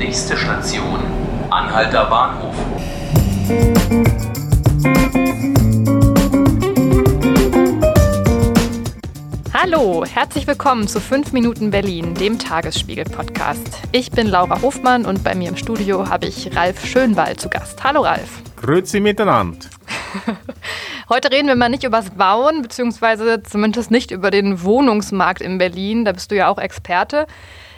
Nächste Station, Anhalter Bahnhof. Hallo, herzlich willkommen zu 5 Minuten Berlin, dem Tagesspiegel-Podcast. Ich bin Laura Hofmann und bei mir im Studio habe ich Ralf Schönwald zu Gast. Hallo Ralf. Grüezi miteinander. Heute reden wir mal nicht übers Bauen, beziehungsweise zumindest nicht über den Wohnungsmarkt in Berlin. Da bist du ja auch Experte.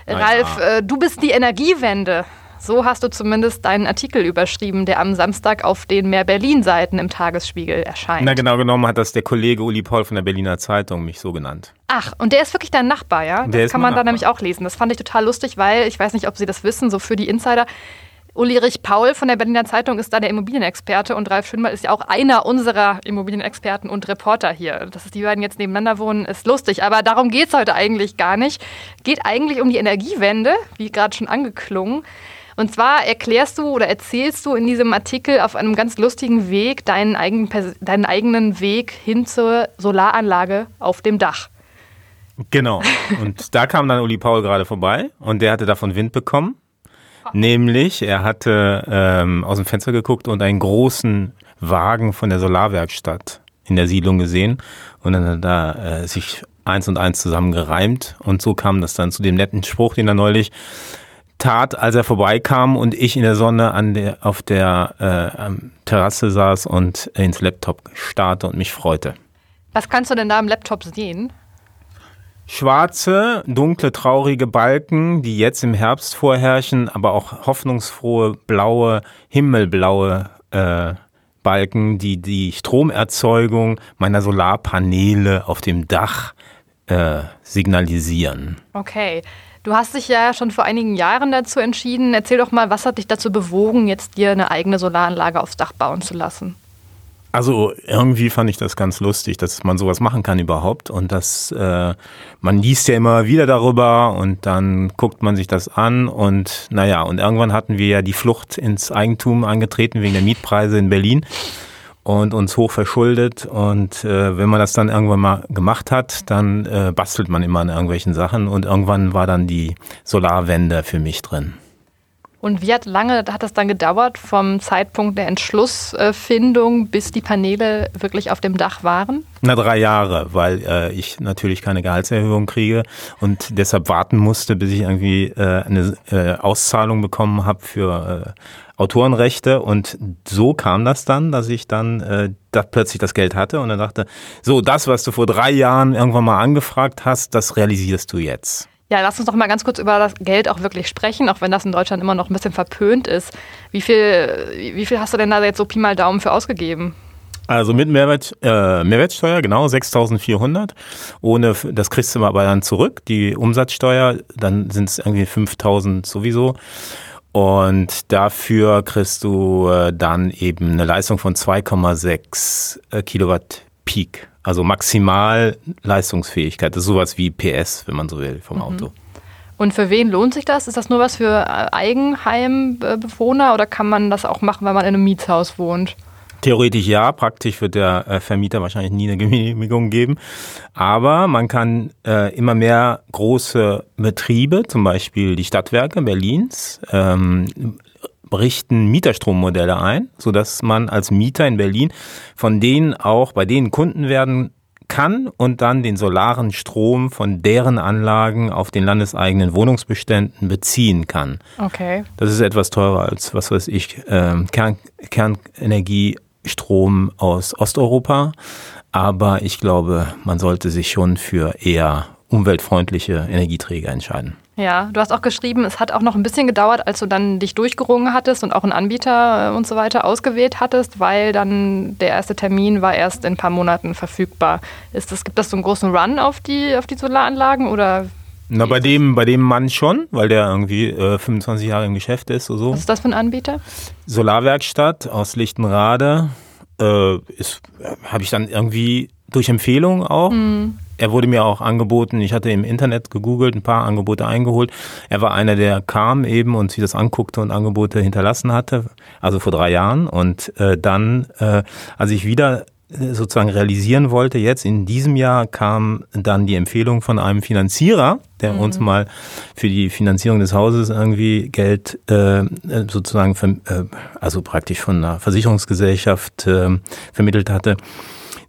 Ralf, ja. äh, du bist die Energiewende. So hast du zumindest deinen Artikel überschrieben, der am Samstag auf den Mehr Berlin-Seiten im Tagesspiegel erscheint. Na genau genommen hat das der Kollege Uli Paul von der Berliner Zeitung mich so genannt. Ach, und der ist wirklich dein Nachbar, ja? Das Der ist kann man da nämlich auch lesen. Das fand ich total lustig, weil ich weiß nicht, ob Sie das wissen, so für die Insider. Ulrich Paul von der Berliner Zeitung ist da der Immobilienexperte und Ralf Schönwald ist ja auch einer unserer Immobilienexperten und Reporter hier. Dass die beiden jetzt nebeneinander wohnen, ist lustig. Aber darum geht es heute eigentlich gar nicht. Geht eigentlich um die Energiewende, wie gerade schon angeklungen. Und zwar erklärst du oder erzählst du in diesem Artikel auf einem ganz lustigen Weg deinen eigenen, deinen eigenen Weg hin zur Solaranlage auf dem Dach. Genau. Und da kam dann Uli Paul gerade vorbei und der hatte davon Wind bekommen. Nämlich, er hatte ähm, aus dem Fenster geguckt und einen großen Wagen von der Solarwerkstatt in der Siedlung gesehen. Und dann hat er da äh, sich eins und eins zusammengereimt. Und so kam das dann zu dem netten Spruch, den er neulich tat, als er vorbeikam und ich in der Sonne an der, auf der äh, Terrasse saß und ins Laptop starrte und mich freute. Was kannst du denn da im Laptop sehen? Schwarze, dunkle, traurige Balken, die jetzt im Herbst vorherrschen, aber auch hoffnungsfrohe, blaue, himmelblaue äh, Balken, die die Stromerzeugung meiner Solarpaneele auf dem Dach äh, signalisieren. Okay. Du hast dich ja schon vor einigen Jahren dazu entschieden. Erzähl doch mal, was hat dich dazu bewogen, jetzt dir eine eigene Solaranlage aufs Dach bauen zu lassen? Also irgendwie fand ich das ganz lustig, dass man sowas machen kann überhaupt und dass äh, man liest ja immer wieder darüber und dann guckt man sich das an und naja, und irgendwann hatten wir ja die Flucht ins Eigentum angetreten wegen der Mietpreise in Berlin und uns hoch verschuldet und äh, wenn man das dann irgendwann mal gemacht hat, dann äh, bastelt man immer an irgendwelchen Sachen und irgendwann war dann die Solarwende für mich drin. Und wie hat lange hat das dann gedauert vom Zeitpunkt der Entschlussfindung, bis die Paneele wirklich auf dem Dach waren? Na, drei Jahre, weil äh, ich natürlich keine Gehaltserhöhung kriege und deshalb warten musste, bis ich irgendwie äh, eine äh, Auszahlung bekommen habe für äh, Autorenrechte. Und so kam das dann, dass ich dann äh, da plötzlich das Geld hatte und dann dachte, so, das, was du vor drei Jahren irgendwann mal angefragt hast, das realisierst du jetzt. Ja, lass uns doch mal ganz kurz über das Geld auch wirklich sprechen, auch wenn das in Deutschland immer noch ein bisschen verpönt ist. Wie viel, wie viel hast du denn da jetzt so Pi mal Daumen für ausgegeben? Also mit Mehrwert, äh, Mehrwertsteuer, genau, 6.400. Ohne, das kriegst du aber dann zurück, die Umsatzsteuer, dann sind es irgendwie 5.000 sowieso. Und dafür kriegst du äh, dann eben eine Leistung von 2,6 äh, Kilowatt Peak. Also maximal Leistungsfähigkeit. Das ist sowas wie PS, wenn man so will, vom Auto. Und für wen lohnt sich das? Ist das nur was für äh, Eigenheimbewohner oder kann man das auch machen, wenn man in einem Mietshaus wohnt? Theoretisch ja, praktisch wird der äh, Vermieter wahrscheinlich nie eine Genehmigung geben. Aber man kann äh, immer mehr große Betriebe, zum Beispiel die Stadtwerke Berlins, ähm, richten Mieterstrommodelle ein, sodass man als Mieter in Berlin von denen auch bei denen Kunden werden kann und dann den solaren Strom von deren Anlagen auf den landeseigenen Wohnungsbeständen beziehen kann. Okay. Das ist etwas teurer als, was weiß ich, ähm, Kern, Kernenergiestrom aus Osteuropa. Aber ich glaube, man sollte sich schon für eher umweltfreundliche Energieträger entscheiden. Ja, du hast auch geschrieben, es hat auch noch ein bisschen gedauert, als du dann dich durchgerungen hattest und auch einen Anbieter äh, und so weiter ausgewählt hattest, weil dann der erste Termin war erst in ein paar Monaten verfügbar. Ist das, gibt das so einen großen Run auf die, auf die Solaranlagen oder Na, bei dem, bei dem Mann schon, weil der irgendwie äh, 25 Jahre im Geschäft ist oder so. was ist das für ein Anbieter? Solarwerkstatt aus Lichtenrade äh, ist, habe ich dann irgendwie durch Empfehlung auch. Er wurde mir auch angeboten, ich hatte im Internet gegoogelt, ein paar Angebote eingeholt. Er war einer, der kam eben und sich das anguckte und Angebote hinterlassen hatte, also vor drei Jahren. Und äh, dann, äh, als ich wieder äh, sozusagen realisieren wollte. Jetzt in diesem Jahr kam dann die Empfehlung von einem Finanzierer, der mhm. uns mal für die Finanzierung des Hauses irgendwie Geld äh, sozusagen, äh, also praktisch von einer Versicherungsgesellschaft äh, vermittelt hatte.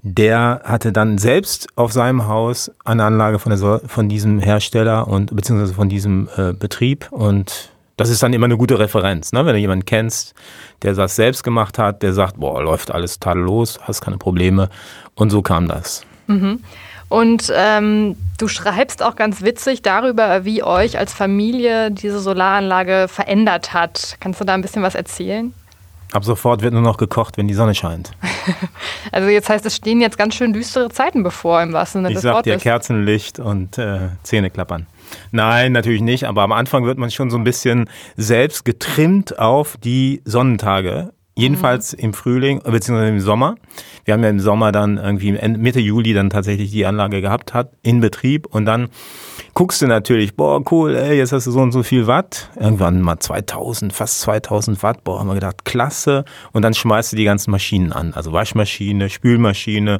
Der hatte dann selbst auf seinem Haus eine Anlage von, der, von diesem Hersteller und beziehungsweise von diesem äh, Betrieb und das ist dann immer eine gute Referenz, ne? wenn du jemanden kennst, der das selbst gemacht hat, der sagt, boah, läuft alles tadellos, hast keine Probleme. Und so kam das. Mhm. Und ähm, du schreibst auch ganz witzig darüber, wie euch als Familie diese Solaranlage verändert hat. Kannst du da ein bisschen was erzählen? Ab sofort wird nur noch gekocht, wenn die Sonne scheint. also jetzt heißt es stehen jetzt ganz schön düstere Zeiten bevor im wahrsten Sinne des Wortes. Ich sag dir Kerzenlicht und äh, Zähne klappern. Nein, natürlich nicht, aber am Anfang wird man schon so ein bisschen selbst getrimmt auf die Sonnentage. Jedenfalls mhm. im Frühling bzw. im Sommer. Wir haben ja im Sommer dann irgendwie Mitte Juli dann tatsächlich die Anlage gehabt hat in Betrieb und dann guckst du natürlich, boah cool, ey, jetzt hast du so und so viel Watt. Irgendwann mal 2000, fast 2000 Watt. Boah, haben wir gedacht, klasse. Und dann schmeißt du die ganzen Maschinen an, also Waschmaschine, Spülmaschine,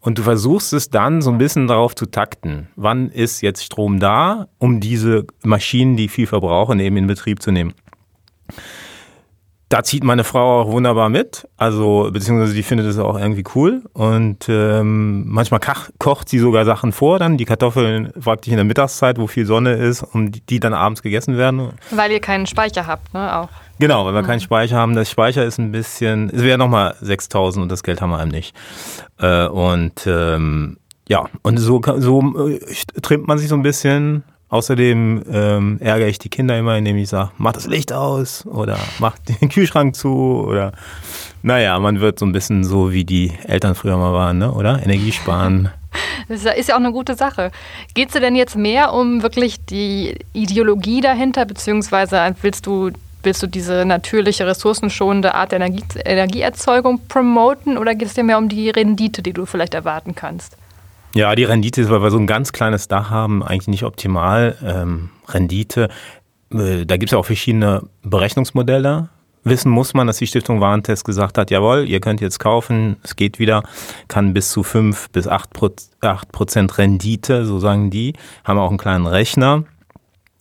und du versuchst es dann so ein bisschen darauf zu takten. Wann ist jetzt Strom da, um diese Maschinen, die viel verbrauchen, eben in Betrieb zu nehmen? Da zieht meine Frau auch wunderbar mit, also beziehungsweise die findet es auch irgendwie cool und ähm, manchmal kach, kocht sie sogar Sachen vor, dann die Kartoffeln praktisch in der Mittagszeit, wo viel Sonne ist, und die, die dann abends gegessen werden. Weil ihr keinen Speicher habt, ne? Auch. Genau, weil wir mhm. keinen Speicher haben. Das Speicher ist ein bisschen, es wäre nochmal 6000 und das Geld haben wir eben nicht. Äh, und ähm, ja, und so, so äh, trimmt man sich so ein bisschen. Außerdem ähm, ärgere ich die Kinder immer, indem ich sage, mach das Licht aus oder mach den Kühlschrank zu oder naja, man wird so ein bisschen so, wie die Eltern früher mal waren, ne? oder? Energiesparen. Das ist ja auch eine gute Sache. Geht es dir denn jetzt mehr um wirklich die Ideologie dahinter, beziehungsweise willst du willst du diese natürliche, ressourcenschonende Art der Energie, Energieerzeugung promoten oder geht es dir mehr um die Rendite, die du vielleicht erwarten kannst? Ja, die Rendite ist, weil wir so ein ganz kleines Dach haben, eigentlich nicht optimal. Ähm, Rendite, äh, da gibt es ja auch verschiedene Berechnungsmodelle. Wissen muss man, dass die Stiftung Warentest gesagt hat, jawohl, ihr könnt jetzt kaufen, es geht wieder, kann bis zu 5 bis 8 Prozent Rendite, so sagen die, haben auch einen kleinen Rechner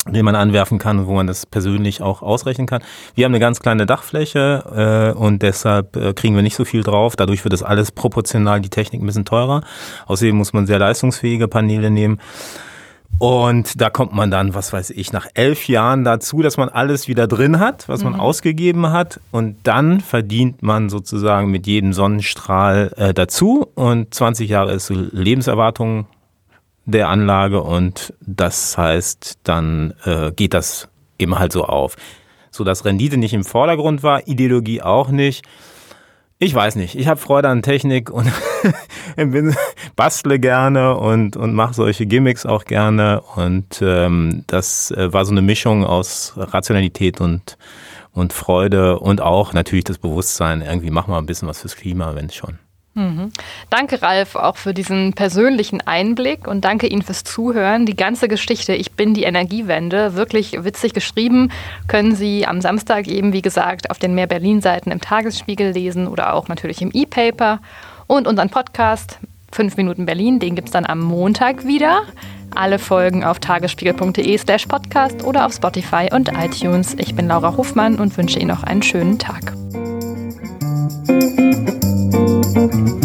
den man anwerfen kann und wo man das persönlich auch ausrechnen kann. Wir haben eine ganz kleine Dachfläche äh, und deshalb äh, kriegen wir nicht so viel drauf. Dadurch wird das alles proportional, die Technik ein bisschen teurer. Außerdem muss man sehr leistungsfähige Paneele nehmen. Und da kommt man dann, was weiß ich, nach elf Jahren dazu, dass man alles wieder drin hat, was man mhm. ausgegeben hat. Und dann verdient man sozusagen mit jedem Sonnenstrahl äh, dazu. Und 20 Jahre ist Lebenserwartung der Anlage und das heißt, dann äh, geht das eben halt so auf. So dass Rendite nicht im Vordergrund war, Ideologie auch nicht. Ich weiß nicht. Ich habe Freude an Technik und bin, bastle gerne und, und mache solche Gimmicks auch gerne. Und ähm, das äh, war so eine Mischung aus Rationalität und, und Freude und auch natürlich das Bewusstsein, irgendwie machen wir ein bisschen was fürs Klima, wenn schon. Mhm. Danke, Ralf, auch für diesen persönlichen Einblick und danke Ihnen fürs Zuhören. Die ganze Geschichte Ich bin die Energiewende, wirklich witzig geschrieben, können Sie am Samstag eben, wie gesagt, auf den Mehr Berlin-Seiten im Tagesspiegel lesen oder auch natürlich im E-Paper. Und unseren Podcast 5 Minuten Berlin, den gibt es dann am Montag wieder. Alle Folgen auf tagesspiegel.de slash podcast oder auf Spotify und iTunes. Ich bin Laura Hofmann und wünsche Ihnen noch einen schönen Tag. thank you